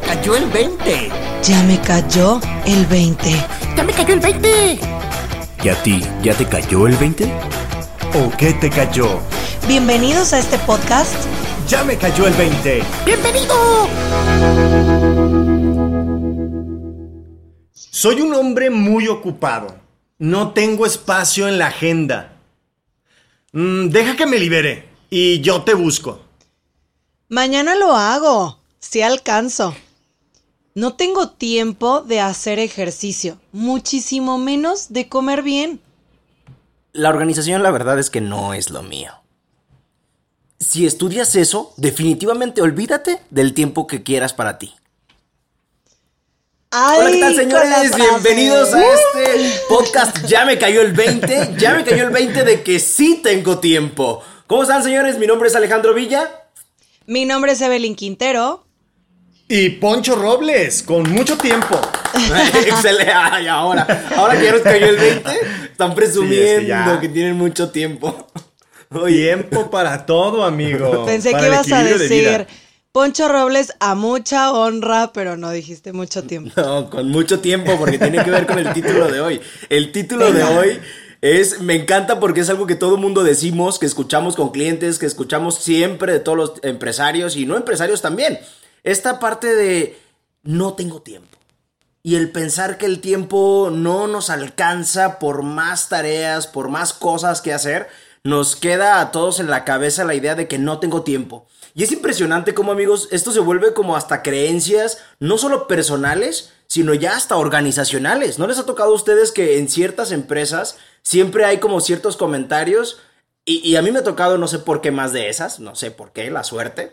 me cayó el 20. Ya me cayó el 20. Ya me cayó el 20. ¿Y a ti ya te cayó el 20? ¿O qué te cayó? Bienvenidos a este podcast. Ya me cayó el 20. ¡Bienvenido! Soy un hombre muy ocupado. No tengo espacio en la agenda. Mm, deja que me libere y yo te busco. Mañana lo hago, si alcanzo. No tengo tiempo de hacer ejercicio, muchísimo menos de comer bien. La organización la verdad es que no es lo mío. Si estudias eso, definitivamente olvídate del tiempo que quieras para ti. Ay, Hola, ¿qué tal, con señores? Bienvenidos a este podcast. Ya me cayó el 20. Ya me cayó el 20 de que sí tengo tiempo. ¿Cómo están, señores? Mi nombre es Alejandro Villa. Mi nombre es Evelyn Quintero. Y Poncho Robles, con mucho tiempo. Excelente. Ay, ahora. Ahora que ya nos cayó el 20, están presumiendo ya. que tienen mucho tiempo. Oye, Tiempo para todo, amigo. Pensé Para que ibas a equilibrio de decir Poncho Robles a mucha honra, pero no dijiste mucho tiempo. No, con mucho tiempo porque tiene que ver con el título de hoy. El título de hoy es, me encanta porque es algo que todo mundo decimos, que escuchamos con clientes, que escuchamos siempre de todos los empresarios y no empresarios también. Esta parte de no tengo tiempo. Y el pensar que el tiempo no nos alcanza por más tareas, por más cosas que hacer, nos queda a todos en la cabeza la idea de que no tengo tiempo. Y es impresionante cómo amigos, esto se vuelve como hasta creencias, no solo personales, sino ya hasta organizacionales. ¿No les ha tocado a ustedes que en ciertas empresas siempre hay como ciertos comentarios? Y a mí me ha tocado, no sé por qué más de esas, no sé por qué, la suerte,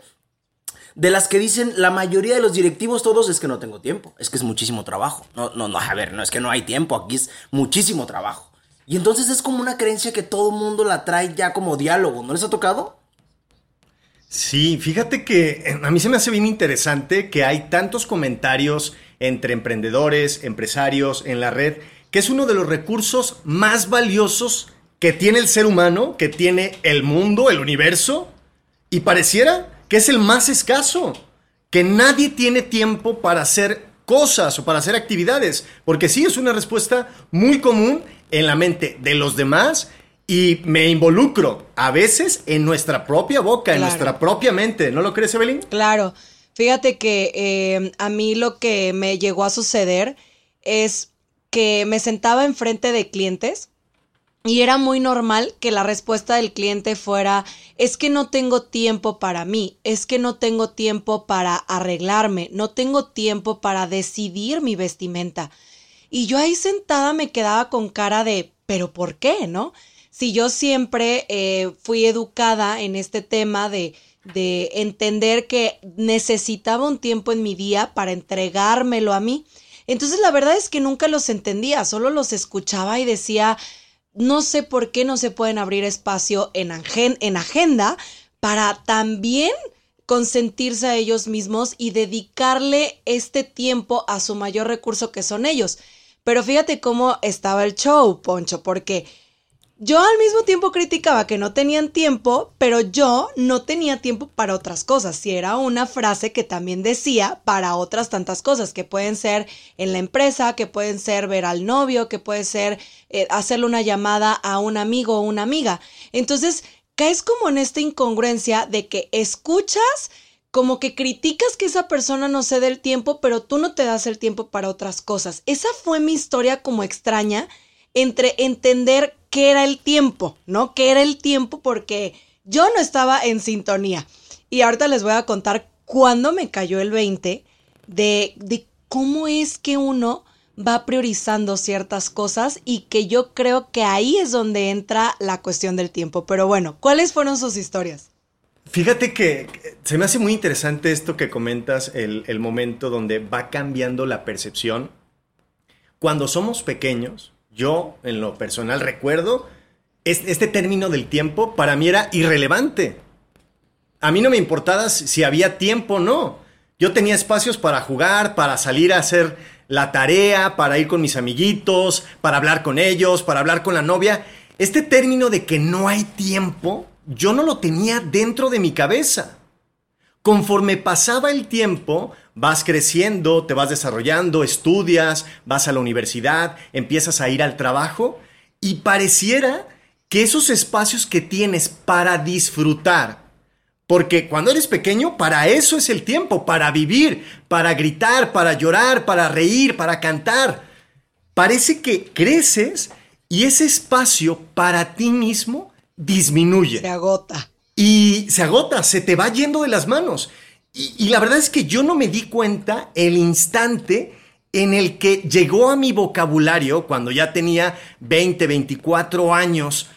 de las que dicen la mayoría de los directivos todos es que no tengo tiempo, es que es muchísimo trabajo. No, no, no, a ver, no es que no hay tiempo, aquí es muchísimo trabajo. Y entonces es como una creencia que todo mundo la trae ya como diálogo, ¿no les ha tocado? Sí, fíjate que eh, a mí se me hace bien interesante que hay tantos comentarios entre emprendedores, empresarios en la red, que es uno de los recursos más valiosos que tiene el ser humano, que tiene el mundo, el universo, y pareciera que es el más escaso, que nadie tiene tiempo para hacer cosas o para hacer actividades, porque sí es una respuesta muy común en la mente de los demás y me involucro a veces en nuestra propia boca, en nuestra propia mente, ¿no lo crees, Evelyn? Claro, fíjate que eh, a mí lo que me llegó a suceder es que me sentaba enfrente de clientes y era muy normal que la respuesta del cliente fuera, es que no tengo tiempo para mí, es que no tengo tiempo para arreglarme, no tengo tiempo para decidir mi vestimenta. Y yo ahí sentada me quedaba con cara de, pero ¿por qué? ¿No? Si yo siempre eh, fui educada en este tema de, de entender que necesitaba un tiempo en mi día para entregármelo a mí. Entonces la verdad es que nunca los entendía, solo los escuchaba y decía, no sé por qué no se pueden abrir espacio en, en agenda para también consentirse a ellos mismos y dedicarle este tiempo a su mayor recurso que son ellos. Pero fíjate cómo estaba el show, Poncho, porque yo al mismo tiempo criticaba que no tenían tiempo, pero yo no tenía tiempo para otras cosas. Si era una frase que también decía para otras tantas cosas, que pueden ser en la empresa, que pueden ser ver al novio, que puede ser eh, hacerle una llamada a un amigo o una amiga. Entonces, caes como en esta incongruencia de que escuchas como que criticas que esa persona no se dé el tiempo, pero tú no te das el tiempo para otras cosas. Esa fue mi historia como extraña entre entender qué era el tiempo, ¿no? ¿Qué era el tiempo? Porque yo no estaba en sintonía. Y ahorita les voy a contar cuándo me cayó el 20 de, de cómo es que uno va priorizando ciertas cosas y que yo creo que ahí es donde entra la cuestión del tiempo. Pero bueno, ¿cuáles fueron sus historias? Fíjate que se me hace muy interesante esto que comentas, el, el momento donde va cambiando la percepción. Cuando somos pequeños, yo en lo personal recuerdo, es- este término del tiempo para mí era irrelevante. A mí no me importaba si había tiempo o no. Yo tenía espacios para jugar, para salir a hacer la tarea, para ir con mis amiguitos, para hablar con ellos, para hablar con la novia. Este término de que no hay tiempo, yo no lo tenía dentro de mi cabeza. Conforme pasaba el tiempo, vas creciendo, te vas desarrollando, estudias, vas a la universidad, empiezas a ir al trabajo y pareciera que esos espacios que tienes para disfrutar, porque cuando eres pequeño, para eso es el tiempo, para vivir, para gritar, para llorar, para reír, para cantar. Parece que creces y ese espacio para ti mismo disminuye. Se agota. Y se agota, se te va yendo de las manos. Y, la verdad es que yo no me di cuenta el instante en el que llegó a mi vocabulario, cuando ya tenía 20, 24 años,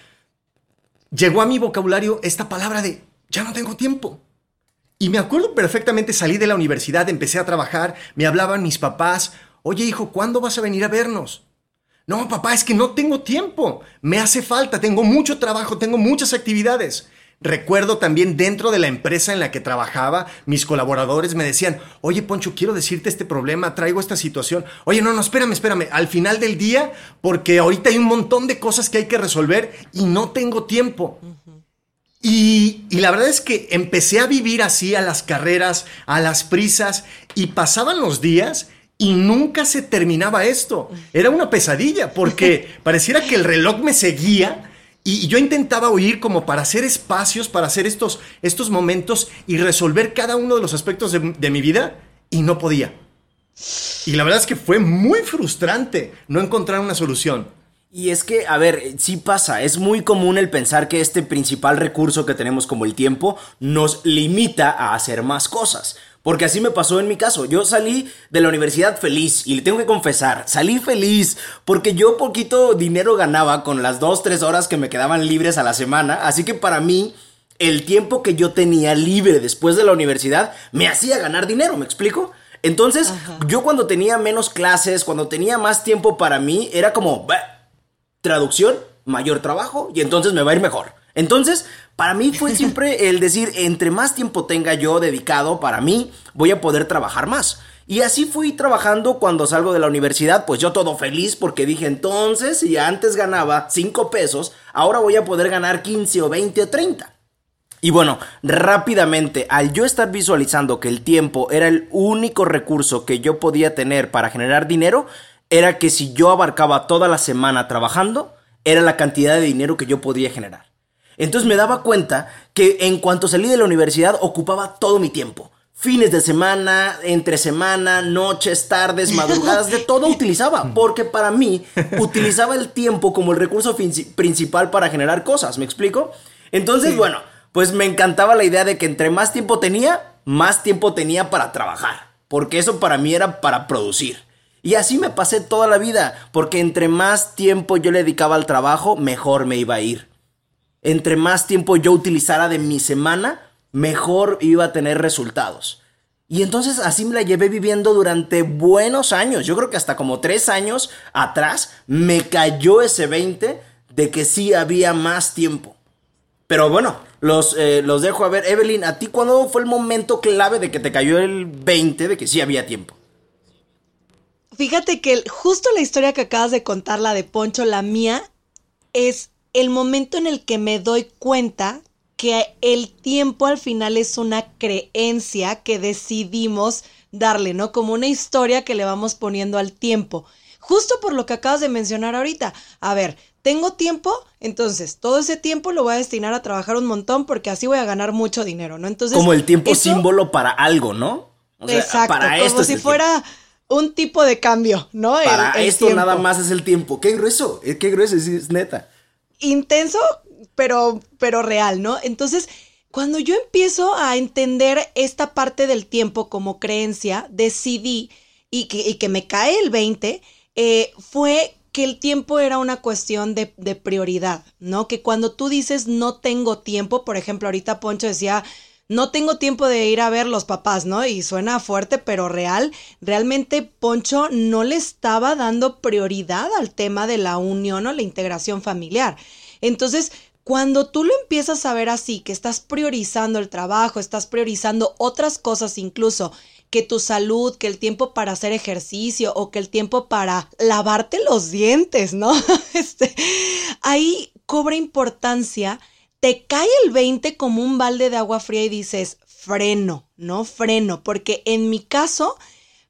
llegó a mi vocabulario esta palabra de ya no tengo tiempo. Y me acuerdo perfectamente, salí de la universidad, empecé a trabajar, me hablaban mis papás, oye hijo, ¿cuándo vas a venir a vernos? No, papá, es que no tengo tiempo, me hace falta, tengo mucho trabajo, tengo muchas actividades. Recuerdo también dentro de la empresa en la que trabajaba, mis colaboradores me decían, oye Poncho, quiero decirte este problema, traigo esta situación. Oye, no, no, espérame, espérame, al final del día, porque ahorita hay un montón de cosas que hay que resolver y no tengo tiempo. Y, la verdad es que empecé a vivir así a las carreras, a las prisas, y pasaban los días y nunca se terminaba esto. Era una pesadilla, porque pareciera que el reloj me seguía. Y yo intentaba oír como para hacer espacios, para hacer estos, estos momentos y resolver cada uno de los aspectos de, de mi vida y no podía. Y la verdad es que fue muy frustrante no encontrar una solución. Y es que, a ver, sí pasa, es muy común el pensar que este principal recurso que tenemos como el tiempo nos limita a hacer más cosas. Porque así me pasó en mi caso. Yo salí de la universidad feliz y le tengo que confesar, salí feliz porque yo poquito dinero ganaba con las dos, tres horas que me quedaban libres a la semana. Así que para mí, el tiempo que yo tenía libre después de la universidad me hacía ganar dinero, ¿me explico? Entonces, yo cuando tenía menos clases, cuando tenía más tiempo para mí, era como traducción, mayor trabajo y entonces me va a ir mejor. Entonces, para mí fue siempre el decir, entre más tiempo tenga yo dedicado para mí, voy a poder trabajar más. Y así fui trabajando cuando salgo de la universidad, pues yo todo feliz porque dije entonces, si antes ganaba 5 pesos, ahora voy a poder ganar 15 o 20 o 30. Y bueno, rápidamente, al yo estar visualizando que el tiempo era el único recurso que yo podía tener para generar dinero, era que si yo abarcaba toda la semana trabajando, era la cantidad de dinero que yo podía generar. Entonces me daba cuenta que en cuanto salí de la universidad ocupaba todo mi tiempo. Fines de semana, entre semana, noches, tardes, madrugadas, de todo utilizaba. Porque para mí utilizaba el tiempo como el recurso principal para generar cosas. ¿Me explico? Entonces, bueno, pues me encantaba la idea de que entre más tiempo tenía, más tiempo tenía para trabajar. Porque eso para mí era para producir. Y así me pasé toda la vida, porque entre más tiempo yo le dedicaba al trabajo, mejor me iba a ir. Entre más tiempo yo utilizara de mi semana, mejor iba a tener resultados. Y entonces así me la llevé viviendo durante buenos años. Yo creo que hasta como tres años atrás me cayó ese 20 de que sí había más tiempo. Pero bueno, los, eh, los dejo a ver. Evelyn, ¿a ti cuándo fue el momento clave de que te cayó el 20 de que sí había tiempo? Fíjate que justo la historia que acabas de contar, la de Poncho, la mía, es el momento en el que me doy cuenta que el tiempo al final es una creencia que decidimos darle, ¿no? Como una historia que le vamos poniendo al tiempo. Justo por lo que acabas de mencionar ahorita. A ver, tengo tiempo, entonces todo ese tiempo lo voy a destinar a trabajar un montón porque así voy a ganar mucho dinero, ¿no? Entonces. Como el tiempo símbolo para algo, ¿no? exacto, para como si fuera un tipo de cambio, ¿no? Para esto nada más es el tiempo. Qué grueso, eh, qué grueso, es, neta. Intenso, pero, pero real, ¿no? Entonces, cuando yo empiezo a entender esta parte del tiempo como creencia, decidí y que, que me cae el 20, eh, fue que el tiempo era una cuestión de, de prioridad, ¿no? Que cuando tú dices no tengo tiempo, por ejemplo, ahorita Poncho decía, no tengo tiempo de ir a ver los papás, ¿no? Y suena fuerte, pero real. Realmente Poncho no le estaba dando prioridad al tema de la unión o la integración familiar. Entonces, cuando tú lo empiezas a ver así, que estás priorizando el trabajo, estás priorizando otras cosas incluso, que tu salud, que el tiempo para hacer ejercicio o que el tiempo para lavarte los dientes, ¿no? este, ahí cobra importancia te cae el 20 como un balde de agua fría y dices, freno, ¿no? Freno, porque en mi caso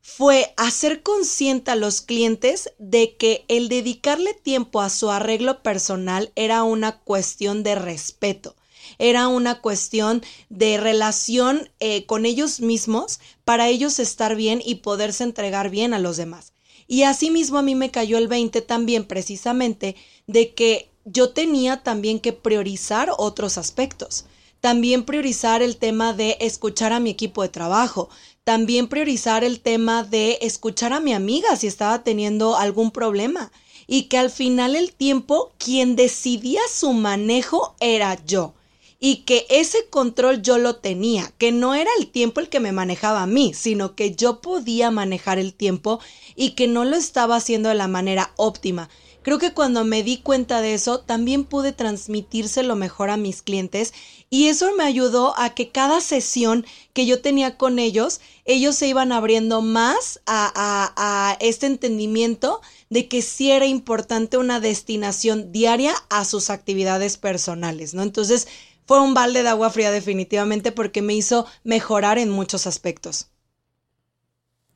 fue hacer consciente a los clientes de que el dedicarle tiempo a su arreglo personal era una cuestión de respeto, era una cuestión de relación eh, con ellos mismos para ellos estar bien y poderse entregar bien a los demás. Y asimismo a mí me cayó el 20 también precisamente de que yo tenía también que priorizar otros aspectos. También priorizar el tema de escuchar a mi equipo de trabajo, también priorizar el tema de escuchar a mi amiga si estaba teniendo algún problema y que al final el tiempo quien decidía su manejo era yo y que ese control yo lo tenía, que no era el tiempo el que me manejaba a mí, sino que yo podía manejar el tiempo y que no lo estaba haciendo de la manera óptima. Creo que cuando me di cuenta de eso, también pude transmitirse lo mejor a mis clientes y eso me ayudó a que cada sesión que yo tenía con ellos, ellos se iban abriendo más a, a, este entendimiento de que sí era importante una destinación diaria a sus actividades personales, ¿no? Entonces fue un balde de agua fría definitivamente porque me hizo mejorar en muchos aspectos.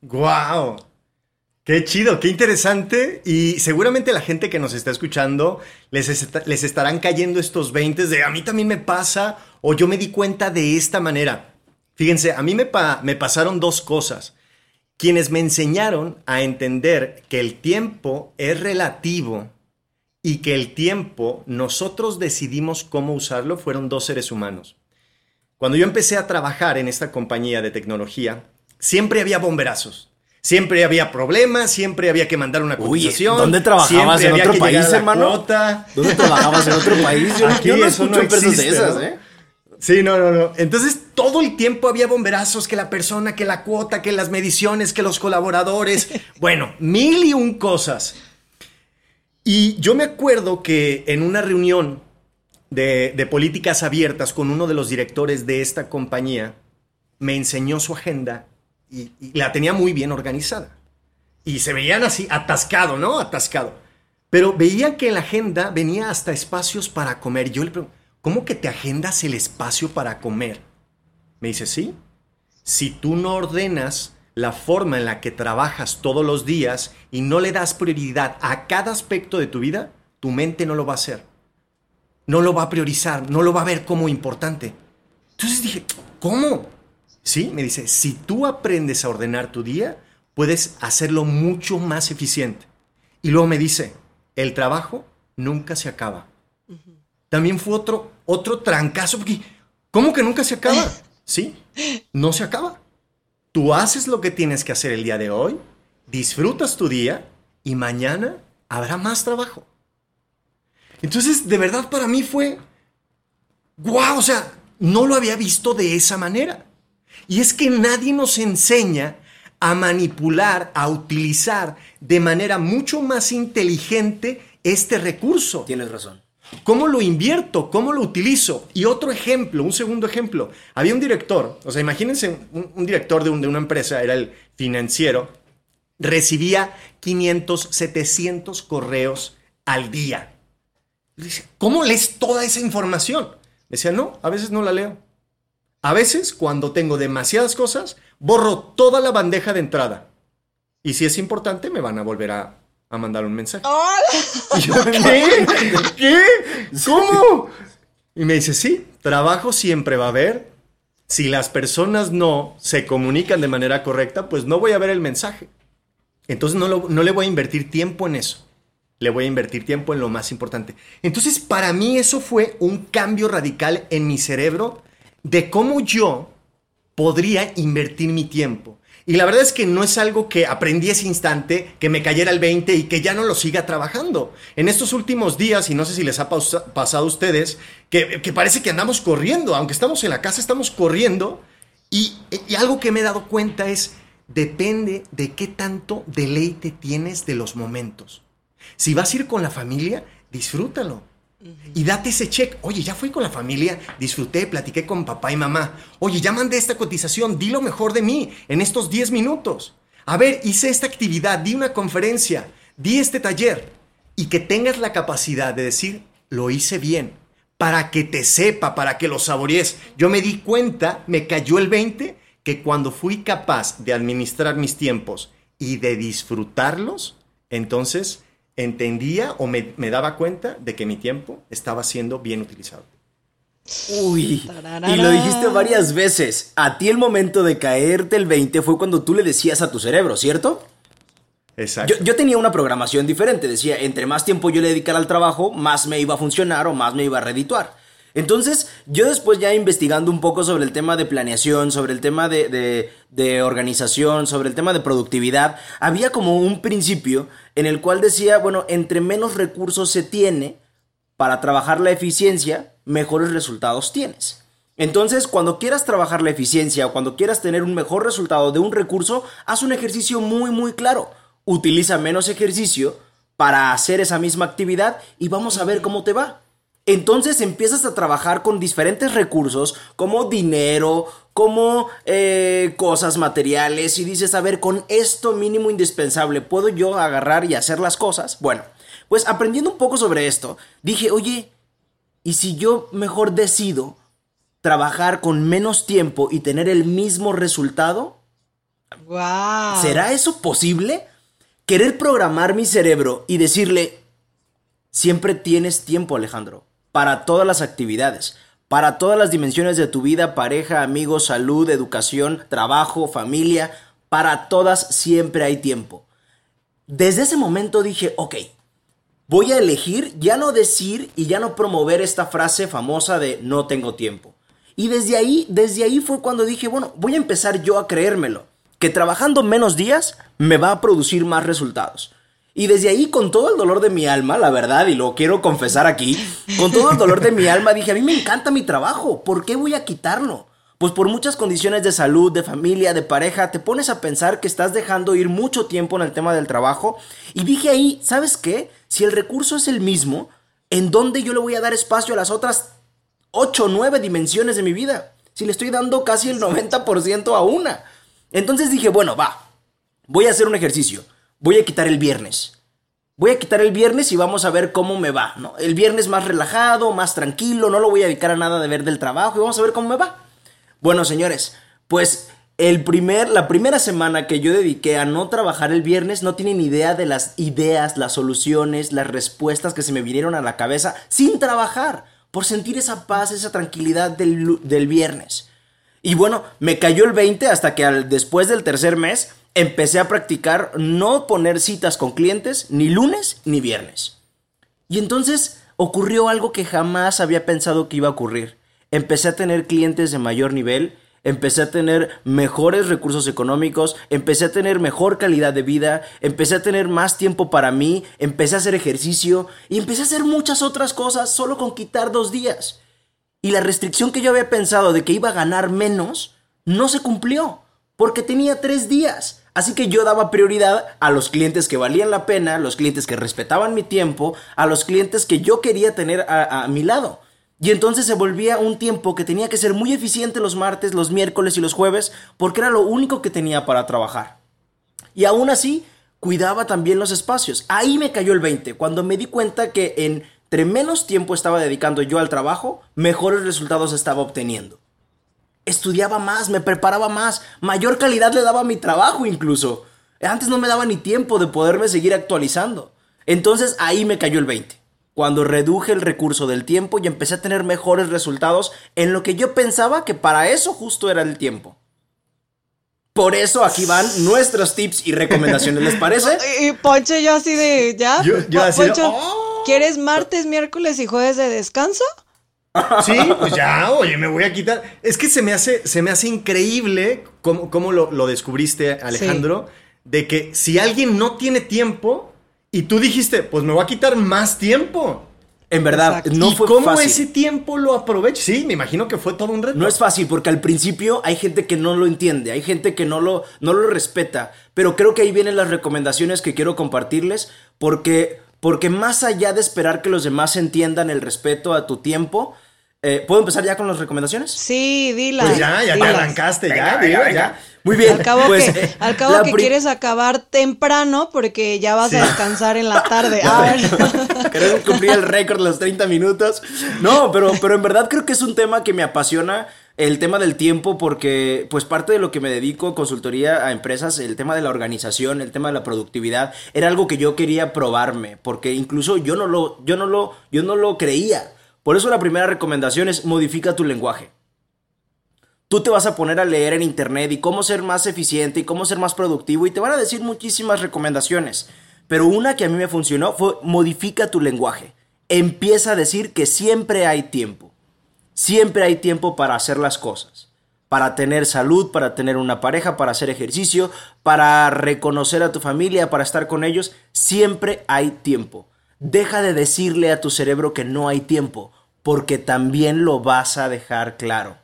¡Guau! Qué chido, qué interesante. Y seguramente la gente que nos está escuchando les, estarán cayendo estos 20 de a mí también me pasa o yo me di cuenta de esta manera. Fíjense, a mí me, me pasaron dos cosas. Quienes me enseñaron a entender que el tiempo es relativo y que el tiempo nosotros decidimos cómo usarlo fueron dos seres humanos. Cuando yo empecé a trabajar en esta compañía de tecnología, siempre había bomberazos Siempre había problemas, siempre había que mandar una cotización. ¿dónde trabajabas en otro país, hermano? ¿Dónde trabajabas en otro país? Yo, Aquí no escucho empresas de esas, ¿eh? Sí, no, no, no. Entonces todo el tiempo había bomberazos, que la persona, que la cuota, que las mediciones, que los colaboradores. bueno, mil y un cosas. Y yo me acuerdo que en una reunión de, de políticas abiertas con uno de los directores de esta compañía, me enseñó su agenda y, la tenía muy bien organizada. Y se veían así, atascado, ¿no? Atascado. Pero veía que la agenda venía hasta espacios para comer. Yo le pregunto, ¿cómo que te agendas el espacio para comer? Me dice, sí. Si tú no ordenas la forma en la que trabajas todos los días y no le das prioridad a cada aspecto de tu vida, tu mente no lo va a hacer. No lo va a priorizar, no lo va a ver como importante. Entonces dije, ¿cómo? Sí, me dice, si tú aprendes a ordenar tu día, puedes hacerlo mucho más eficiente. Y luego me dice, el trabajo nunca se acaba. También fue otro, otro trancazo, porque ¿cómo que nunca se acaba? sí, no se acaba. Tú haces lo que tienes que hacer el día de hoy, disfrutas tu día y mañana habrá más trabajo. Entonces, de verdad para mí fue, guau, o sea, no lo había visto de esa manera. Y es que nadie nos enseña a manipular, a utilizar de manera mucho más inteligente este recurso. Tienes razón. ¿Cómo lo invierto? ¿Cómo lo utilizo? Y otro ejemplo, un segundo ejemplo. Había un director, o sea, imagínense un, director de, de, una empresa, era el financiero, recibía 500, 700 correos al día. Dice, ¿cómo lees toda esa información? Decía, no, a veces no la leo. A veces, cuando tengo demasiadas cosas, borro toda la bandeja de entrada. Y si es importante, me van a volver a, mandar un mensaje. ¿qué? ¿Qué? ¿Cómo? Y me dice, sí, trabajo siempre va a haber. Si las personas no se comunican de manera correcta, pues no voy a ver el mensaje. Entonces no, no le voy a invertir tiempo en eso. Le voy a invertir tiempo en lo más importante. Entonces, para mí eso fue un cambio radical en mi cerebro de cómo yo podría invertir mi tiempo. Y la verdad es que no es algo que aprendí ese instante, que me cayera el 20 y que ya no lo siga trabajando. En estos últimos días, y no sé si les ha pasado a ustedes, que, parece que andamos corriendo, aunque estamos en la casa, estamos corriendo. Y, y algo que me he dado cuenta es, depende de qué tanto deleite tienes de los momentos. Si vas a ir con la familia, disfrútalo. Y date ese check. Oye, ya fui con la familia, disfruté, platiqué con papá y mamá. Oye, ya mandé esta cotización, di lo mejor de mí en estos 10 minutos. A ver, hice esta actividad, di una conferencia, di este taller. Y que tengas la capacidad de decir, lo hice bien. para que te sepa, para que lo saborees. Yo me di cuenta, me cayó el 20, que cuando fui capaz de administrar mis tiempos y de disfrutarlos, entonces entendía o me, me daba cuenta de que mi tiempo estaba siendo bien utilizado. Uy, y lo dijiste varias veces. A ti el momento de caerte el 20 fue cuando tú le decías a tu cerebro, ¿cierto? Exacto. Yo, yo, tenía una programación diferente. Decía, entre más tiempo yo le dedicara al trabajo, más me iba a funcionar o más me iba a redituar. Entonces, yo después ya investigando un poco sobre el tema de planeación, sobre el tema de, de, organización, sobre el tema de productividad, había como un principio en el cual decía, bueno, entre menos recursos se tiene para trabajar la eficiencia, mejores resultados tienes. Entonces, cuando quieras trabajar la eficiencia o cuando quieras tener un mejor resultado de un recurso, haz un ejercicio muy, muy claro utiliza menos ejercicio para hacer esa misma actividad y vamos a ver cómo te va. Entonces empiezas a trabajar con diferentes recursos como dinero, como eh, cosas materiales y dices, a ver, con esto mínimo indispensable, ¿puedo yo agarrar y hacer las cosas? Bueno, pues aprendiendo un poco sobre esto, dije, oye, ¿y si yo mejor decido trabajar con menos tiempo y tener el mismo resultado? Wow. ¿Será eso posible? querer programar mi cerebro y decirle, siempre tienes tiempo Alejandro, para todas las actividades, para todas las dimensiones de tu vida, pareja, amigos, salud, educación, trabajo, familia, para todas siempre hay tiempo. Desde ese momento dije, ok, voy a elegir ya no decir y ya no promover esta frase famosa de no tengo tiempo. Y desde ahí, desde ahí fue cuando dije, bueno, voy a empezar yo a creérmelo que trabajando menos días me va a producir más resultados. Y desde ahí, con todo el dolor de mi alma, la verdad, y lo quiero confesar aquí, con todo el dolor de mi alma, dije, a mí me encanta mi trabajo, ¿por qué voy a quitarlo? Pues por muchas condiciones de salud, de familia, de pareja, te pones a pensar que estás dejando ir mucho tiempo en el tema del trabajo. Y dije ahí, ¿sabes qué? Si el recurso es el mismo, ¿en dónde yo le voy a dar espacio a las otras 8 o 9 dimensiones de mi vida? Si le estoy dando casi el 90% a una. Entonces dije, bueno, va, voy a hacer un ejercicio. Voy a quitar el viernes. Voy a quitar el viernes y vamos a ver cómo me va, ¿no? El viernes más relajado, más tranquilo, no lo voy a dedicar a nada de ver del trabajo y vamos a ver cómo me va. Bueno, señores, pues el primer, la primera semana que yo dediqué a no trabajar el viernes no tienen idea de las ideas, las soluciones, las respuestas que se me vinieron a la cabeza sin trabajar, por sentir esa paz, esa tranquilidad del, del viernes. Y bueno, me cayó el 20 hasta que al, después del tercer mes empecé a practicar no poner citas con clientes ni lunes ni viernes. Y entonces ocurrió algo que jamás había pensado que iba a ocurrir. Empecé a tener clientes de mayor nivel, empecé a tener mejores recursos económicos, empecé a tener mejor calidad de vida, empecé a tener más tiempo para mí, empecé a hacer ejercicio y empecé a hacer muchas otras cosas solo con quitar dos días. Y la restricción que yo había pensado de que iba a ganar menos, no se cumplió, porque tenía tres días. Así que yo daba prioridad a los clientes que valían la pena, los clientes que respetaban mi tiempo, a los clientes que yo quería tener a, mi lado. Y entonces se volvía un tiempo que tenía que ser muy eficiente los martes, los miércoles y los jueves, porque era lo único que tenía para trabajar. Y aún así, cuidaba también los espacios. Ahí me cayó el 20, cuando me di cuenta que en entre menos tiempo estaba dedicando yo al trabajo, mejores resultados estaba obteniendo. Estudiaba más, me preparaba más, mayor calidad le daba a mi trabajo incluso. Antes no me daba ni tiempo de poderme seguir actualizando. Entonces ahí me cayó el 20. Cuando reduje el recurso del tiempo y empecé a tener mejores resultados en lo que yo pensaba que para eso justo era el tiempo. Por eso aquí van nuestros tips y recomendaciones, ¿les parece? Y Poncho yo así de, ¿ya? Yo, yo así de, Poncho, ¡oh! ¿Quieres martes, miércoles y jueves de descanso? Sí, pues ya, oye, me voy a quitar. Es que se me hace, se me hace increíble cómo, cómo lo, lo, descubriste, Alejandro, sí. de que si alguien no tiene tiempo y tú dijiste, pues me voy a quitar más tiempo. En verdad, Exacto. no ¿Y fue cómo fácil. ese tiempo lo aprovecho? Sí, me imagino que fue todo un reto. No es fácil porque al principio hay gente que no lo entiende, hay gente que no lo, no lo respeta, pero creo que ahí vienen las recomendaciones que quiero compartirles porque porque más allá de esperar que los demás entiendan el respeto a tu tiempo, Eh, ¿Puedo empezar ya con las recomendaciones? Sí, dila. Pues ya, ya te arrancaste, ya, Venga, digo, venga, ya. Muy bien. Al cabo, pues, que, eh, al cabo que quieres acabar temprano porque ya vas Sí. a descansar en la tarde. Ah, bueno. Queremos cumplir el récord de los 30 minutos. No, pero, pero en verdad creo que es un tema que me apasiona. El tema del tiempo, porque pues parte de lo que me dedico, consultoría a empresas, el tema de la organización, el tema de la productividad, era algo que yo quería probarme, porque incluso yo no lo, yo no lo, yo no lo creía. Por eso la primera recomendación es modifica tu lenguaje. Tú te vas a poner a leer en internet y cómo ser más eficiente y cómo ser más productivo y te van a decir muchísimas recomendaciones. Pero una que a mí me funcionó fue modifica tu lenguaje. Empieza a decir que siempre hay tiempo. Siempre hay tiempo para hacer las cosas. Para tener salud, para tener una pareja, para hacer ejercicio, para reconocer a tu familia, para estar con ellos. Siempre hay tiempo. Deja de decirle a tu cerebro que no hay tiempo, porque también lo vas a dejar claro.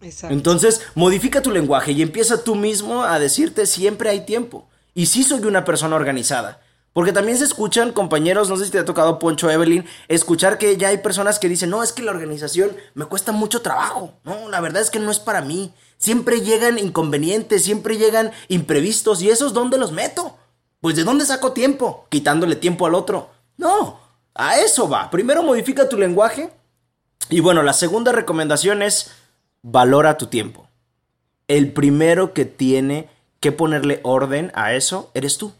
Exacto. Entonces, modifica tu lenguaje y empieza tú mismo a decirte siempre hay tiempo. Y sí soy una persona organizada. Porque también se escuchan, compañeros, no sé si te ha tocado Poncho Evelyn, escuchar que ya hay personas que dicen, no, es que la organización me cuesta mucho trabajo. No, la verdad es que no es para mí. Siempre llegan inconvenientes, siempre llegan imprevistos. ¿Y esos dónde los meto? Pues de dónde saco tiempo, quitándole tiempo al otro. No, a eso va. Primero modifica tu lenguaje. Y bueno, la segunda recomendación es valora tu tiempo. El primero que tiene que ponerle orden a eso eres tú.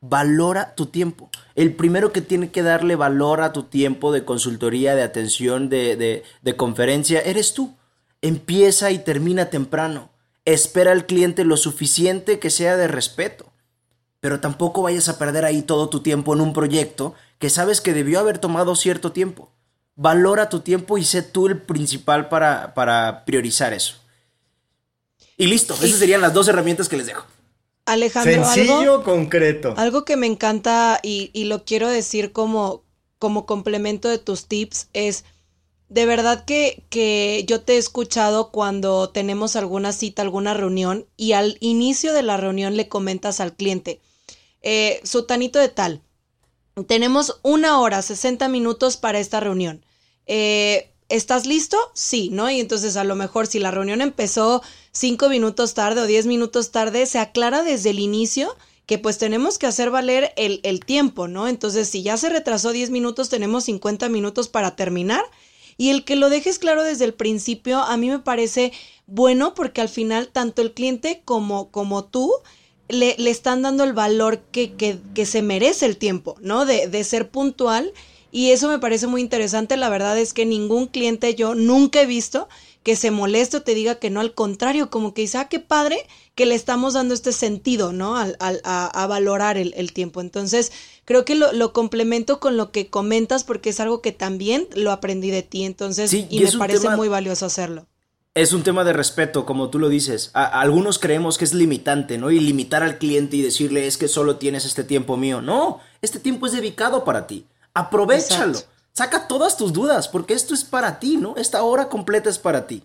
Valora tu tiempo. El primero que tiene que darle valor a tu tiempo de consultoría, de atención, de, de, de conferencia, eres tú. Empieza y termina temprano. Espera al cliente lo suficiente que sea de respeto. Pero tampoco vayas a perder ahí todo tu tiempo en un proyecto que sabes que debió haber tomado cierto tiempo. Valora tu tiempo y sé tú el principal para, para priorizar eso. Y listo, esas serían las dos herramientas que les dejo. Alejandro, Sencillo, algo, concreto. algo que me encanta y, y lo quiero decir como, como complemento de tus tips es, de verdad que, que yo te he escuchado cuando tenemos alguna cita, alguna reunión y al inicio de la reunión le comentas al cliente, eh, sutanito de tal, tenemos una hora, 60 minutos para esta reunión. Eh, ¿Estás listo? Sí, ¿no? Y entonces a lo mejor si la reunión empezó cinco minutos tarde o diez minutos tarde, se aclara desde el inicio que pues tenemos que hacer valer el, el tiempo, ¿no? Entonces si ya se retrasó 10 minutos, tenemos 50 minutos para terminar. Y el que lo dejes claro desde el principio, a mí me parece bueno porque al final tanto el cliente como, como tú le, le están dando el valor que, que, que se merece el tiempo, ¿no? De, de ser puntual. Y eso me parece muy interesante. La verdad es que ningún cliente yo nunca he visto que se moleste o te diga que no, al contrario, como que dice, ah, qué padre que le estamos dando este sentido, ¿no? Al, al- a, a valorar el, el tiempo. Entonces, creo que lo, lo complemento con lo que comentas porque es algo que también lo aprendí de ti. Entonces, Sí, y, y me parece tema- muy valioso hacerlo. Es un tema de respeto, como tú lo dices. A- algunos creemos que es limitante, ¿no? Y limitar al cliente y decirle es que solo tienes este tiempo mío. No, este tiempo es dedicado para ti. Aprovechalo. Exacto. Saca todas tus dudas, porque esto es para ti, ¿no? Esta hora completa es para ti.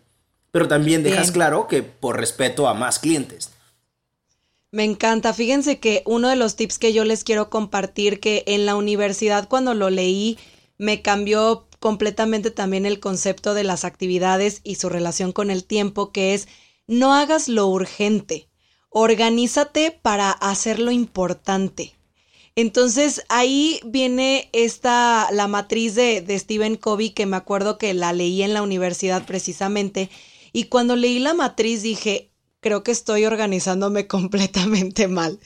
Pero también dejas Bien. claro que por respeto a más clientes. Me encanta. Fíjense que uno de los tips que yo les quiero compartir, que en la universidad cuando lo leí, me cambió completamente también el concepto de las actividades y su relación con el tiempo, que es no hagas lo urgente, organízate para hacer lo importante. Entonces ahí viene esta, la matriz de, de Stephen Covey, que me acuerdo que la leí en la universidad precisamente, y cuando leí la matriz dije, creo que estoy organizándome completamente mal.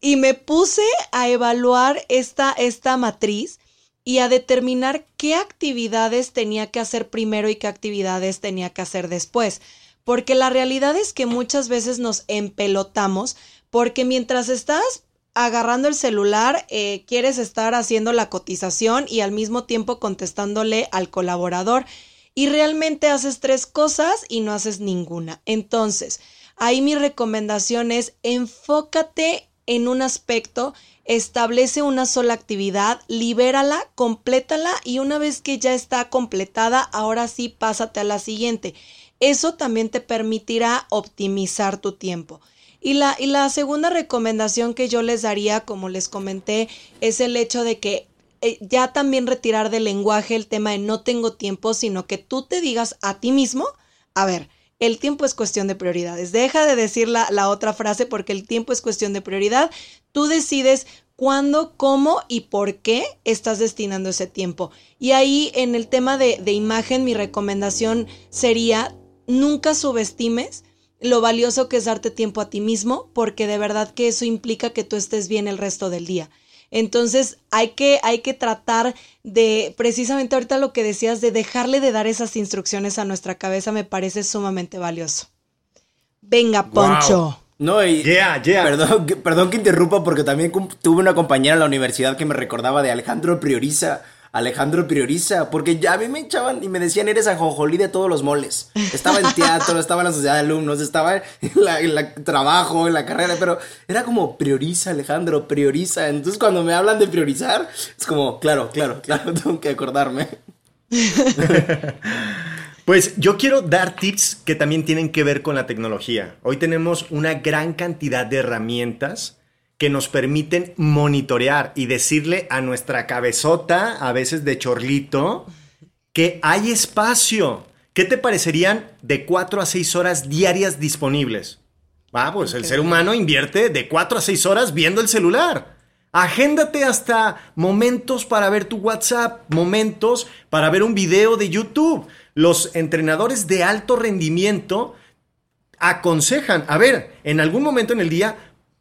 Y me puse a evaluar esta, esta matriz y a determinar qué actividades tenía que hacer primero y qué actividades tenía que hacer después. Porque la realidad es que muchas veces nos empelotamos porque mientras estás agarrando el celular, eh, quieres estar haciendo la cotización y al mismo tiempo contestándole al colaborador y realmente haces tres cosas y no haces ninguna. Entonces, ahí mi recomendación es enfócate en un aspecto, establece una sola actividad, libérala, complétala y una vez que ya está completada, ahora sí pásate a la siguiente. Eso también te permitirá optimizar tu tiempo. Y la, y la segunda recomendación que yo les daría, como les comenté, es el hecho de que eh, ya también retirar del lenguaje el tema de no tengo tiempo, sino que tú te digas a ti mismo, a ver, el tiempo es cuestión de prioridades. Deja de decir la, la, otra frase porque el tiempo es cuestión de prioridad. Tú decides cuándo, cómo y por qué estás destinando ese tiempo. Y ahí en el tema de, de imagen, mi recomendación sería nunca subestimes lo valioso que es darte tiempo a ti mismo, porque de verdad que eso implica que tú estés bien el resto del día. Entonces hay que, hay que tratar de, precisamente ahorita lo que decías, de dejarle de dar esas instrucciones a nuestra cabeza me parece sumamente valioso. Venga, Poncho. Wow. No, y yeah, yeah. Perdón, perdón que interrumpa porque también tuve una compañera en la universidad que me recordaba de Alejandro Prioriza. Alejandro Prioriza, porque ya a mí me echaban y me decían, eres ajonjolí de todos los moles. Estaba en teatro, estaba en la sociedad de alumnos, estaba en la trabajo, en la carrera, pero era como prioriza, Alejandro, prioriza. Entonces cuando me hablan de priorizar, es como, claro, claro, claro, tengo que acordarme. Pues yo quiero dar tips que también tienen que ver con la tecnología. Hoy tenemos una gran cantidad de herramientas que nos permiten monitorear y decirle a nuestra cabezota, a veces de chorlito, que hay espacio. ¿Qué te parecerían de 4 a 6 horas diarias disponibles? Ah, pues el ser humano invierte de 4 a 6 horas viendo el celular. Agéndate hasta momentos para ver tu WhatsApp, momentos para ver un video de YouTube. Los entrenadores de alto rendimiento aconsejan, a ver, en algún momento en el día,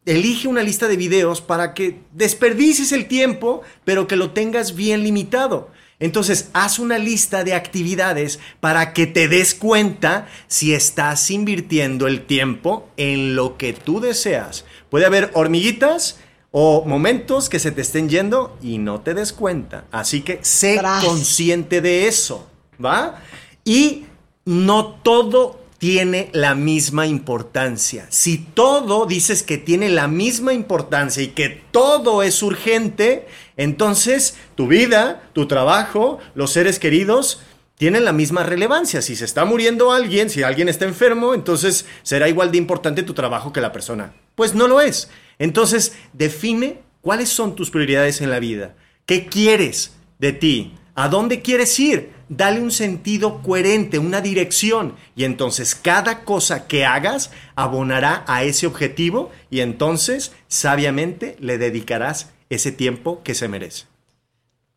elige una lista de videos para que desperdicies el tiempo, pero que lo tengas bien limitado. Entonces, haz una lista de actividades para que te des cuenta si estás invirtiendo el tiempo en lo que tú deseas. Puede haber hormiguitas o momentos que se te estén yendo y no te des cuenta. Así que sé Tras. consciente de eso, ¿va? Y no todo tiene la misma importancia. Si todo dices que tiene la misma importancia y que todo es urgente, entonces tu vida, tu trabajo, los seres queridos tienen la misma relevancia. Si se está muriendo alguien, si alguien está enfermo, entonces será igual de importante tu trabajo que la persona. Pues no lo es. Entonces, define cuáles son tus prioridades en la vida. ¿Qué quieres de ti? ¿A dónde quieres ir? Dale un sentido coherente, una dirección. Y entonces cada cosa que hagas abonará a ese objetivo y entonces sabiamente le dedicarás ese tiempo que se merece.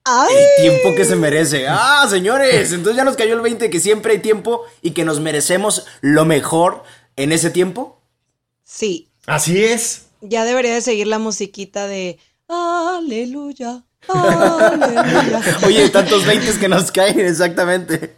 ¡Ay! El tiempo que se merece. Ah, señores, entonces ya nos cayó el 20 que siempre hay tiempo y que nos merecemos lo mejor en ese tiempo. Sí. Así es. Ya debería de seguir la musiquita de Aleluya. Oye, tantos 20 que nos caen, exactamente.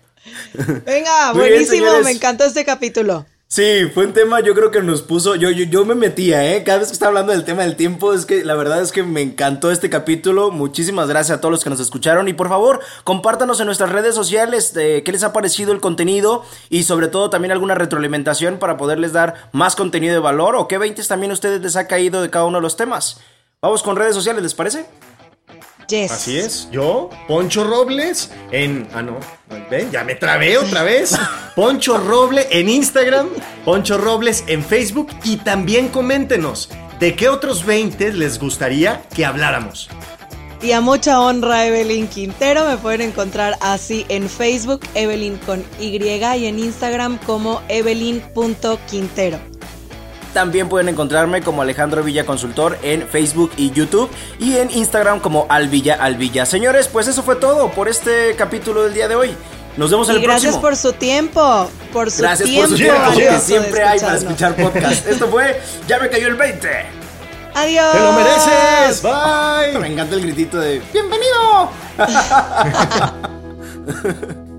Venga, Muy buenísimo, bien, me encantó este capítulo. Sí, fue un tema yo creo que nos puso, yo, yo, yo me metía, ¿eh? Cada vez que está hablando del tema del tiempo, es que la verdad es que me encantó este capítulo. Muchísimas gracias a todos los que nos escucharon y por favor, compártanos en nuestras redes sociales eh, qué les ha parecido el contenido y sobre todo también alguna retroalimentación para poderles dar más contenido de valor o qué 20 también a ustedes les ha caído de cada uno de los temas. Vamos con redes sociales, ¿les parece? Yes. Así es, yo, Poncho Robles, en. Ah, no, ven, ya me trabé otra vez. Poncho Roble en Instagram, Poncho Robles en Facebook y también coméntenos de qué otros 20 les gustaría que habláramos. Y a mucha honra, Evelyn Quintero. Me pueden encontrar así en Facebook, Evelyn con Y, y en Instagram como evelyn.quintero. También pueden encontrarme como Alejandro Villa Consultor en Facebook y YouTube y en Instagram como Alvilla Alvilla. Señores, pues eso fue todo por este capítulo del día de hoy. Nos vemos en y el gracias próximo. por su tiempo, por su gracias tiempo. por su tiempo que valioso siempre hay para escuchar podcast. Esto fue Ya me cayó el 20. Adiós. ¡Te lo mereces! ¡Bye! Me encanta el gritito de ¡Bienvenido!